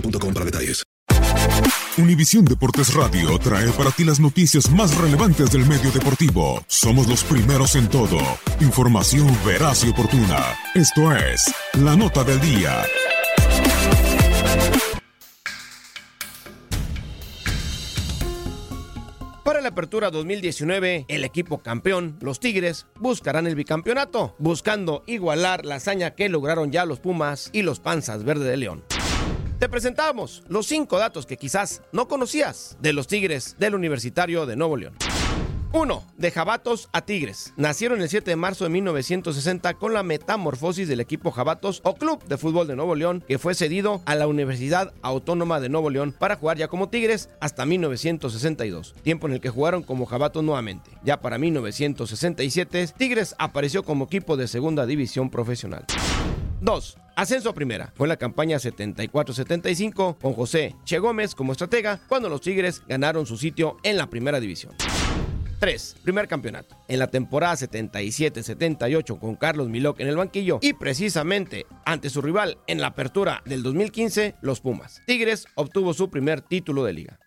boostmobile.com. Univisión Deportes Radio trae para ti las noticias más relevantes del medio deportivo. Somos los primeros en todo. Información veraz y oportuna. Esto es La Nota del Día. Para la apertura 2019, el equipo campeón, los Tigres, buscarán el bicampeonato, buscando igualar la hazaña que lograron ya los Pumas y los Panzas Verde de León. Te presentamos los cinco datos que quizás no conocías de los Tigres del Universitario de Nuevo León. 1. De Jabatos a Tigres. Nacieron el 7 de marzo de 1960 con la metamorfosis del equipo Jabatos o Club de Fútbol de Nuevo León, que fue cedido a la Universidad Autónoma de Nuevo León para jugar ya como Tigres hasta 1962, tiempo en el que jugaron como Jabatos nuevamente. Ya para 1967, Tigres apareció como equipo de segunda división profesional. 2. Ascenso a primera. Fue en la campaña 74-75 con José Che Gómez como estratega cuando los Tigres ganaron su sitio en la primera división. 3. Primer campeonato. En la temporada 77-78 con Carlos Milok en el banquillo y precisamente ante su rival en la apertura del 2015, los Pumas. Tigres obtuvo su primer título de liga.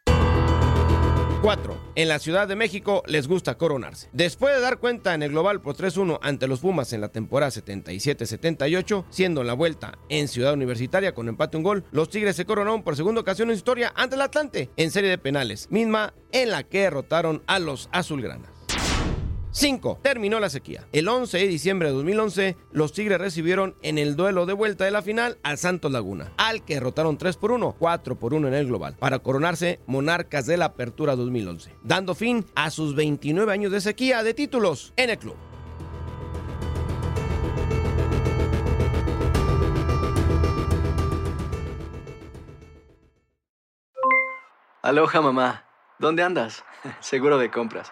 4. En la Ciudad de México les gusta coronarse. Después de dar cuenta en el global por 3-1 ante los Pumas en la temporada 77-78, siendo la vuelta en Ciudad Universitaria con empate un gol, los Tigres se coronaron por segunda ocasión en su historia ante el Atlante en serie de penales, misma en la que derrotaron a los Azulgranas. 5. Terminó la sequía. El 11 de diciembre de 2011, los Tigres recibieron en el duelo de vuelta de la final al Santos Laguna, al que derrotaron 3 por 1, 4 por 1 en el global, para coronarse monarcas de la Apertura 2011, dando fin a sus 29 años de sequía de títulos en el club. Aloha mamá, ¿dónde andas? Seguro de compras.